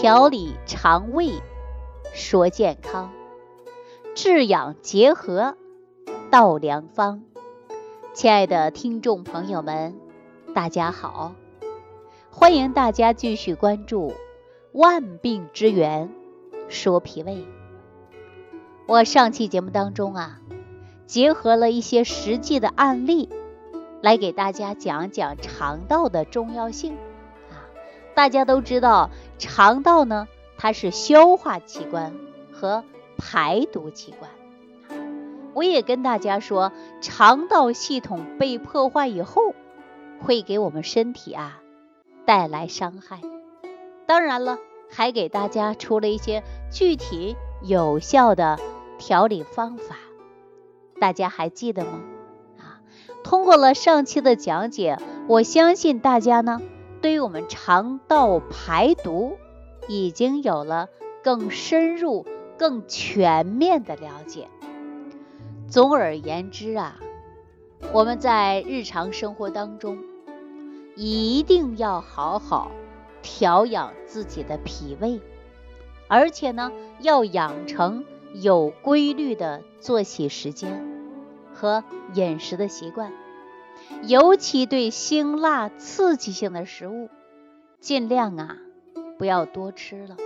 调理肠胃，说健康，治养结合，道良方。亲爱的听众朋友们，大家好，欢迎大家继续关注《万病之源说脾胃》。我上期节目当中啊，结合了一些实际的案例，来给大家讲讲肠道的重要性啊。大家都知道，肠道呢，它是消化器官和排毒器官。我也跟大家说，肠道系统被破坏以后，会给我们身体啊带来伤害。当然了，还给大家出了一些具体有效的调理方法。大家还记得吗？啊，通过了上期的讲解，我相信大家呢。对于我们肠道排毒，已经有了更深入、更全面的了解。总而言之啊，我们在日常生活当中，一定要好好调养自己的脾胃，而且呢，要养成有规律的作息时间和饮食的习惯。尤其对辛辣刺激性的食物，尽量啊不要多吃了，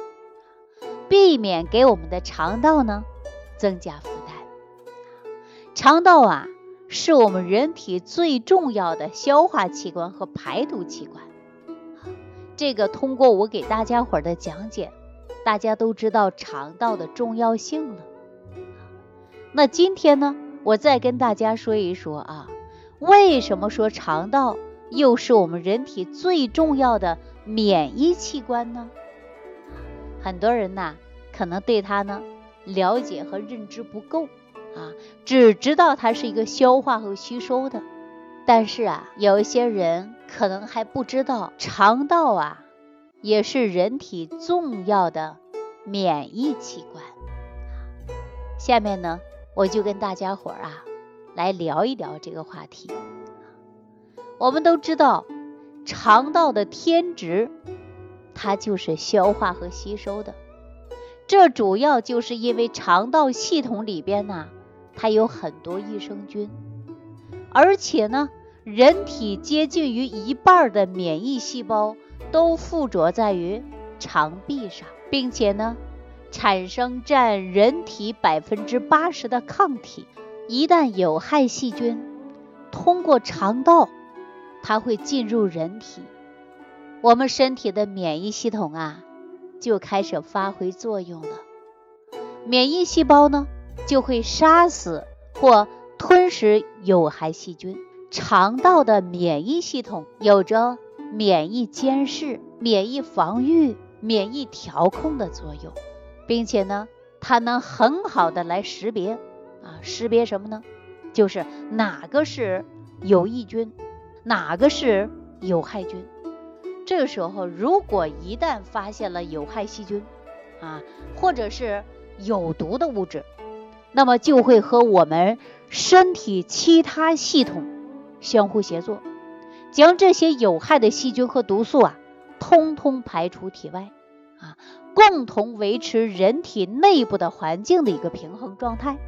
避免给我们的肠道呢增加负担。肠道啊是我们人体最重要的消化器官和排毒器官。这个通过我给大家伙儿的讲解，大家都知道肠道的重要性了。那今天呢，我再跟大家说一说啊。为什么说肠道又是我们人体最重要的免疫器官呢？很多人呐，可能对它呢了解和认知不够啊，只知道它是一个消化和吸收的。但是啊，有一些人可能还不知道，肠道啊也是人体重要的免疫器官。下面呢，我就跟大家伙儿啊。来聊一聊这个话题。我们都知道，肠道的天职，它就是消化和吸收的。这主要就是因为肠道系统里边呢，它有很多益生菌，而且呢，人体接近于一半的免疫细胞都附着在于肠壁上，并且呢，产生占人体百分之八十的抗体。一旦有害细菌通过肠道，它会进入人体，我们身体的免疫系统啊就开始发挥作用了。免疫细胞呢就会杀死或吞噬有害细菌。肠道的免疫系统有着免疫监视、免疫防御、免疫调控的作用，并且呢，它能很好的来识别。啊，识别什么呢？就是哪个是有益菌，哪个是有害菌。这个时候，如果一旦发现了有害细菌啊，或者是有毒的物质，那么就会和我们身体其他系统相互协作，将这些有害的细菌和毒素啊，通通排出体外啊，共同维持人体内部的环境的一个平衡状态。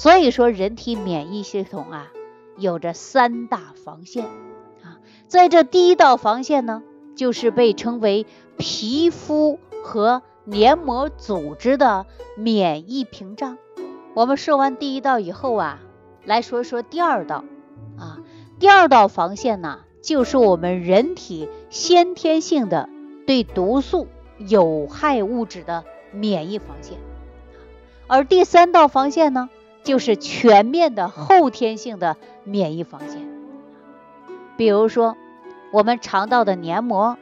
所以说，人体免疫系统啊，有着三大防线啊。在这第一道防线呢，就是被称为皮肤和黏膜组织的免疫屏障。我们说完第一道以后啊，来说说第二道啊。第二道防线呢，就是我们人体先天性的对毒素、有害物质的免疫防线。而第三道防线呢？就是全面的后天性的免疫防线，比如说我们肠道的黏膜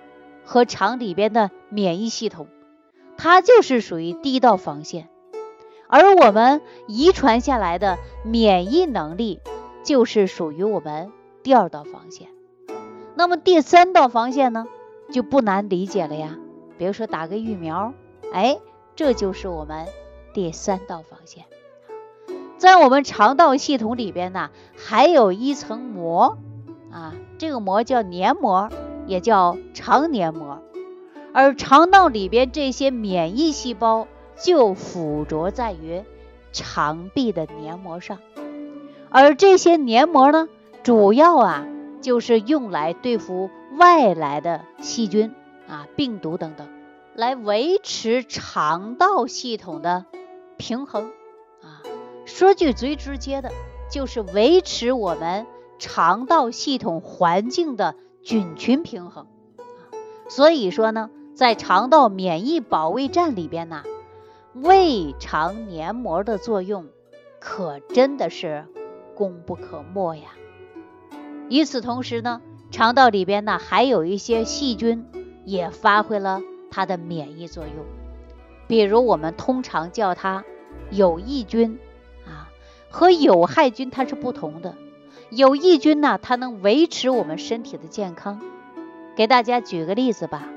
和肠里边的免疫系统，它就是属于第一道防线，而我们遗传下来的免疫能力就是属于我们第二道防线。那么第三道防线呢，就不难理解了呀，比如说打个疫苗，哎，这就是我们第三道防线。在我们肠道系统里边呢，还有一层膜啊，这个膜叫黏膜，也叫肠黏膜。而肠道里边这些免疫细胞就附着在于肠壁的黏膜上，而这些黏膜呢，主要啊就是用来对付外来的细菌啊、病毒等等，来维持肠道系统的平衡。说句最直接的，就是维持我们肠道系统环境的菌群平衡。所以说呢。在肠道免疫保卫战里边呢，胃肠黏膜的作用可真的是功不可没呀。与此同时呢，肠道里边呢还有一些细菌也发挥了它的免疫作用，比如我们通常叫它有益菌，和有害菌它是不同的。有益菌呢，它能维持我们身体的健康。给大家举个例子吧。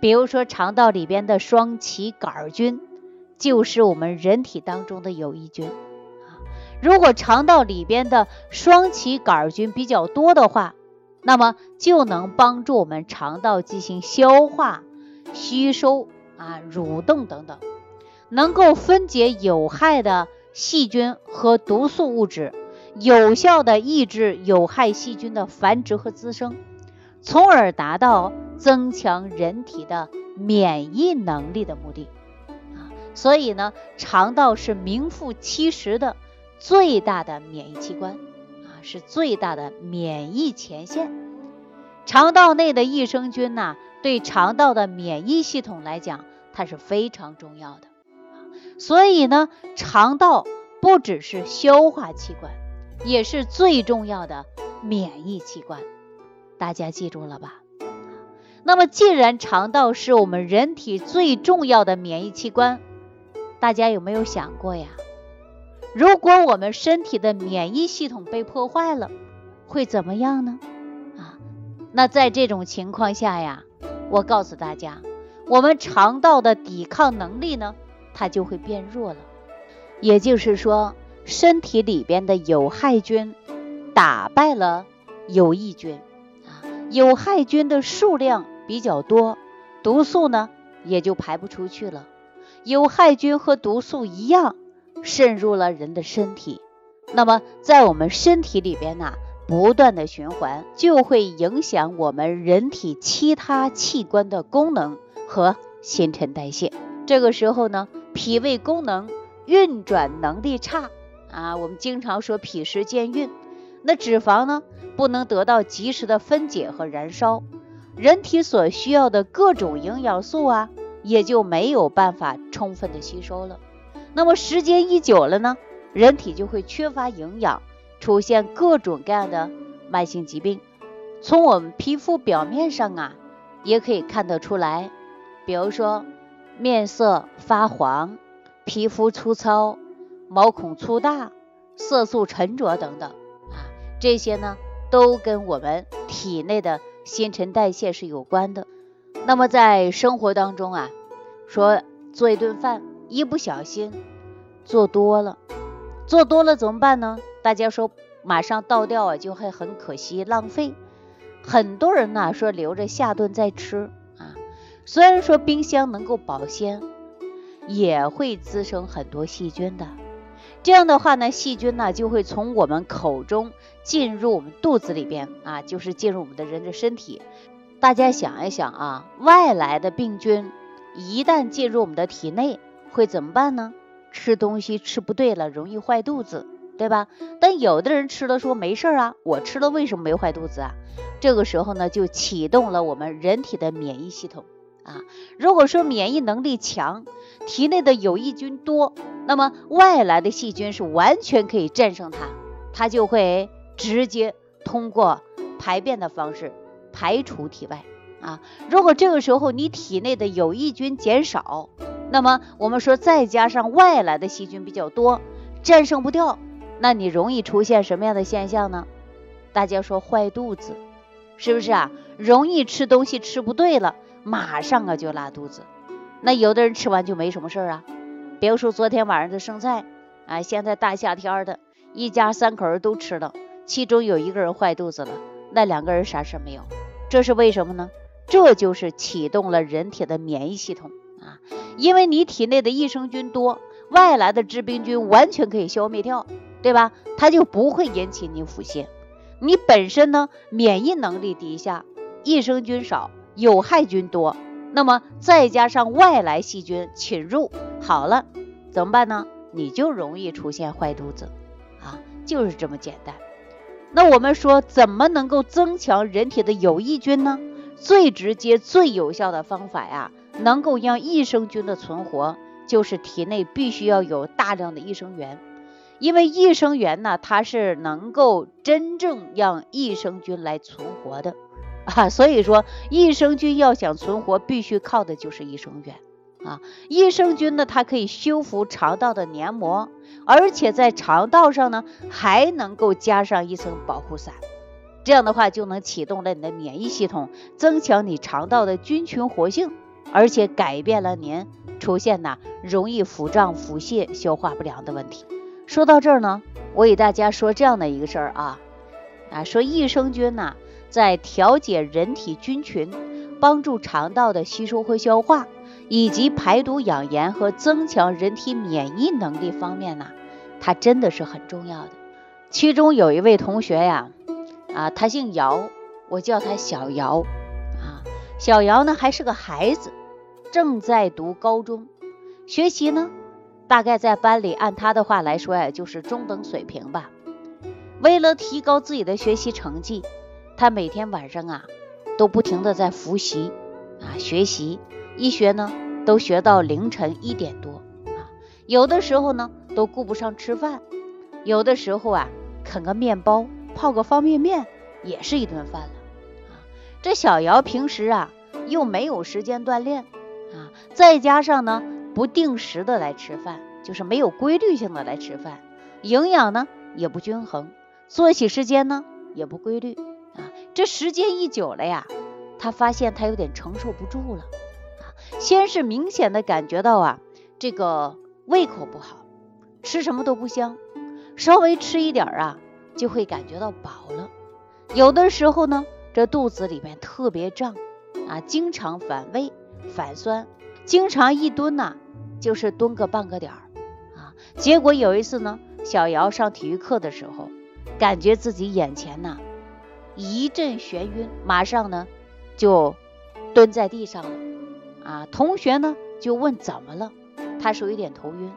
比如说，肠道里边的双歧杆菌就是我们人体当中的有益菌啊。如果肠道里边的双歧杆菌比较多的话，那么就能帮助我们肠道进行消化、吸收啊、蠕动等等，能够分解有害的细菌和毒素物质，有效的抑制有害细菌的繁殖和滋生，从而达到。增强人体的免疫能力的目的啊，所以呢，肠道是名副其实的最大的免疫器官啊，是最大的免疫前线。肠道内的益生菌呢，对肠道的免疫系统来讲，它是非常重要的。所以呢，肠道不只是消化器官，也是最重要的免疫器官。大家记住了吧？那么，既然肠道是我们人体最重要的免疫器官，大家有没有想过呀？如果我们身体的免疫系统被破坏了，会怎么样呢？啊，那在这种情况下呀，我告诉大家，我们肠道的抵抗能力呢，它就会变弱了。也就是说，身体里边的有害菌打败了有益菌，啊，有害菌的数量。比较多，毒素呢也就排不出去了。有害菌和毒素一样渗入了人的身体，那么在我们身体里边呢，不断的循环，就会影响我们人体其他器官的功能和新陈代谢。这个时候呢，脾胃功能运转能力差啊，我们经常说脾湿健运，那脂肪呢不能得到及时的分解和燃烧。人体所需要的各种营养素啊，也就没有办法充分的吸收了。那么时间一久了呢，人体就会缺乏营养，出现各种各样的慢性疾病。从我们皮肤表面上啊，也可以看得出来，比如说面色发黄、皮肤粗糙、毛孔粗大、色素沉着等等啊，这些呢，都跟我们体内的。新陈代谢是有关的，那么在生活当中啊，说做一顿饭，一不小心做多了，做多了怎么办呢？大家说马上倒掉啊，就会很可惜浪费。很多人呢说留着下顿再吃，虽然说冰箱能够保鲜，也会滋生很多细菌的。这样的话呢，细菌呢就会从我们口中进入我们肚子里边啊，就是进入我们的人的身体。大家想一想啊，外来的病菌一旦进入我们的体内，会怎么办呢？吃东西吃不对了，容易坏肚子，对吧？但有的人吃了说没事啊，我吃了为什么没坏肚子啊？这个时候呢，就启动了我们人体的免疫系统啊。如果说免疫能力强，体内的有益菌多。那么外来的细菌是完全可以战胜它，它就会直接通过排便的方式排除体外啊。如果这个时候你体内的有益菌减少，那么我们说再加上外来的细菌比较多，战胜不掉，那你容易出现什么样的现象呢？大家说坏肚子，是不是啊？容易吃东西吃不对了，马上啊就拉肚子。那有的人吃完就没什么事儿啊。比如说昨天晚上的剩菜，啊，现在大夏天的，一家三口人都吃了，其中有一个人坏肚子了，那两个人啥事没有，这是为什么呢？这就是启动了人体的免疫系统啊，因为你体内的益生菌多，外来的致病菌完全可以消灭掉，对吧？它就不会引起你腹泻。你本身呢，免疫能力低下，益生菌少，有害菌多，那么再加上外来细菌侵入，好了，怎么办呢？你就容易出现坏肚子啊，就是这么简单。那我们说，怎么能够增强人体的有益菌呢？最直接、最有效的方法呀，能够让益生菌的存活，就是体内必须要有大量的益生元。因为益生元呢，它是能够真正让益生菌来存活的 啊。所以说，益生菌要想存活，必须靠的就是益生元。啊，益生菌呢，它可以修复肠道的黏膜，而且在肠道上呢，还能够加上一层保护伞。这样的话，就能启动了你的免疫系统，增强你肠道的菌群活性，而且改变了您出现呐容易腹胀、腹泻、消化不良的问题。说到这儿呢，我给大家说这样的一个事儿啊，啊，说益生菌呢，在调节人体菌群，帮助肠道的吸收和消化。以及排毒养颜和增强人体免疫能力方面呢，它真的是很重要的。其中有一位同学呀，啊，他姓姚，我叫他小姚啊。小姚呢还是个孩子，正在读高中，学习呢大概在班里按他的话来说呀，就是中等水平吧。为了提高自己的学习成绩，他每天晚上啊都不停的在复习啊学习。一学呢，都学到凌晨一点多啊，有的时候呢都顾不上吃饭，有的时候啊啃个面包，泡个方便面也是一顿饭了啊。这小姚平时啊又没有时间锻炼啊，再加上呢不定时的来吃饭，就是没有规律性的来吃饭，营养呢也不均衡，作息时间呢也不规律。这时间一久了呀，他发现他有点承受不住了啊。先是明显的感觉到啊，这个胃口不好，吃什么都不香，稍微吃一点啊，就会感觉到饱了。有的时候呢，这肚子里面特别胀啊，经常反胃、反酸，经常一蹲呐，就是蹲个半个点儿啊。结果有一次呢，小姚上体育课的时候，感觉自己眼前呐一阵眩晕，马上呢就蹲在地上了。啊，同学呢就问怎么了，他说有点头晕，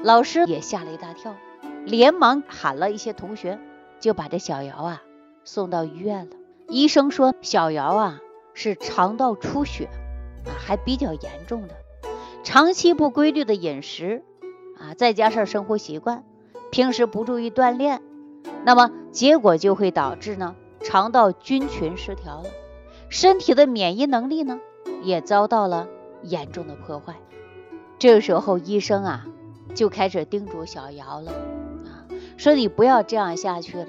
老师也吓了一大跳，连忙喊了一些同学，就把这小姚啊送到医院了。医生说小姚啊是肠道出血啊，还比较严重的，长期不规律的饮食啊，再加上生活习惯，平时不注意锻炼，那么结果就会导致呢肠道菌群失调了，身体的免疫能力呢。也遭到了严重的破坏。这个时候，医生啊就开始叮嘱小姚了啊，说你不要这样下去了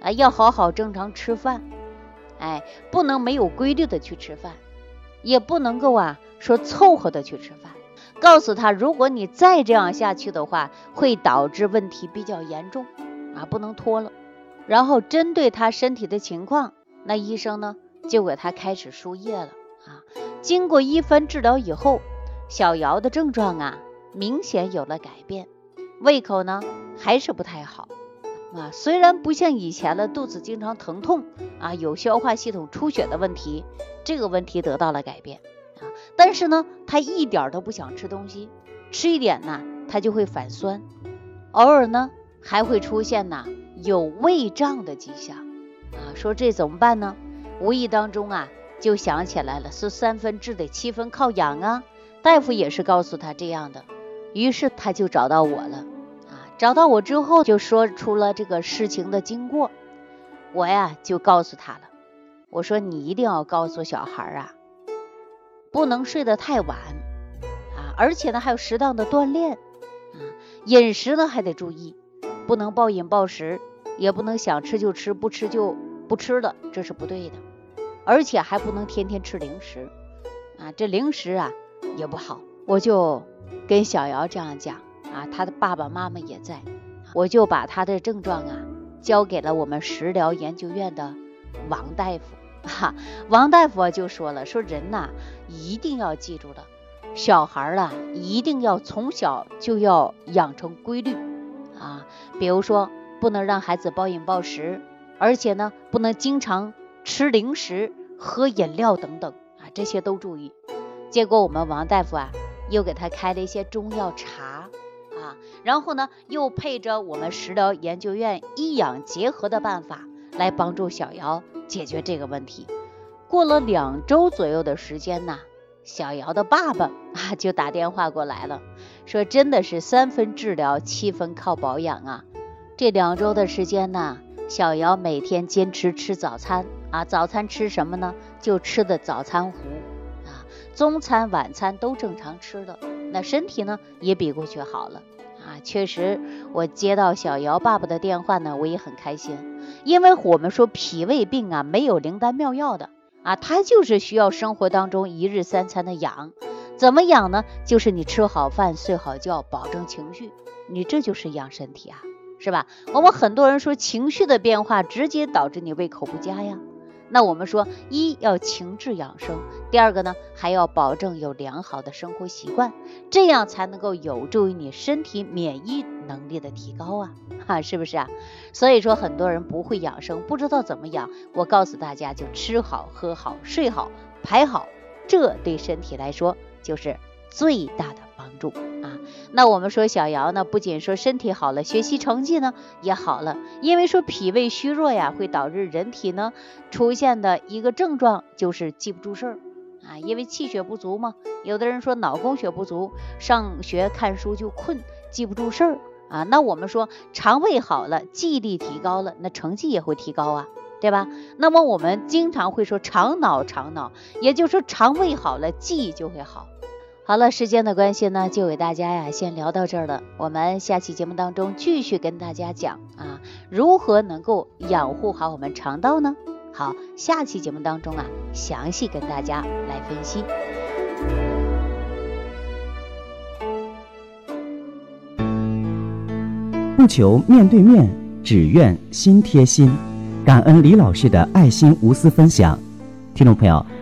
啊，要好好正常吃饭，哎，不能没有规律的去吃饭，也不能够啊说凑合的去吃饭。告诉他，如果你再这样下去的话，会导致问题比较严重啊，不能拖了。然后针对他身体的情况，那医生呢就给他开始输液了啊。经过一番治疗以后，小姚的症状啊明显有了改变，胃口呢还是不太好啊。虽然不像以前的肚子经常疼痛啊，有消化系统出血的问题，这个问题得到了改变啊，但是呢，他一点都不想吃东西，吃一点呢他就会反酸，偶尔呢还会出现呐有胃胀的迹象啊。说这怎么办呢？无意当中啊。就想起来了，是三分治得七分靠养啊！大夫也是告诉他这样的，于是他就找到我了啊！找到我之后，就说出了这个事情的经过。我呀就告诉他了，我说你一定要告诉小孩啊，不能睡得太晚啊，而且呢还有适当的锻炼啊，饮食呢还得注意，不能暴饮暴食，也不能想吃就吃，不吃就不吃的，这是不对的。而且还不能天天吃零食啊，这零食啊也不好。我就跟小姚这样讲啊，他的爸爸妈妈也在，我就把他的症状啊交给了我们食疗研究院的王大夫哈，王大夫就说了，说人呐一定要记住的，小孩儿啊一定要从小就要养成规律啊，比如说不能让孩子暴饮暴食，而且呢不能经常吃零食、喝饮料等等啊，这些都注意。结果我们王大夫啊又给他开了一些中药茶啊，然后呢又配着我们食疗研究院医养结合的办法来帮助小姚。解决这个问题，过了两周左右的时间呢，小姚的爸爸啊就打电话过来了，说真的是三分治疗，七分靠保养啊。这两周的时间呢，小姚每天坚持吃早餐啊，早餐吃什么呢？就吃的早餐糊啊，中餐晚餐都正常吃的，那身体呢也比过去好了啊。确实，我接到小姚爸爸的电话呢，我也很开心。因为我们说脾胃病啊，没有灵丹妙药的啊，它就是需要生活当中一日三餐的养。怎么养呢？就是你吃好饭、睡好觉，保证情绪，你这就是养身体啊，是吧？我们很多人说情绪的变化直接导致你胃口不佳呀。那我们说，一要情志养生，第二个呢，还要保证有良好的生活习惯，这样才能够有助于你身体免疫能力的提高啊，哈，是不是啊？所以说，很多人不会养生，不知道怎么养。我告诉大家，就吃好、喝好、睡好、排好，这对身体来说就是最大的帮助啊。那我们说小姚呢，不仅说身体好了，学习成绩呢也好了，因为说脾胃虚弱呀，会导致人体呢出现的一个症状就是记不住事儿啊，因为气血不足嘛。有的人说脑供血不足，上学看书就困，记不住事儿啊。那我们说肠胃好了，记忆力提高了，那成绩也会提高啊，对吧？那么我们经常会说肠脑肠脑，也就是说肠胃好了，记忆就会好。好了，时间的关系呢，就给大家呀先聊到这儿了。我们下期节目当中继续跟大家讲啊，如何能够养护好我们肠道呢？好，下期节目当中啊，详细跟大家来分析。不求面对面，只愿心贴心。感恩李老师的爱心无私分享，听众朋友。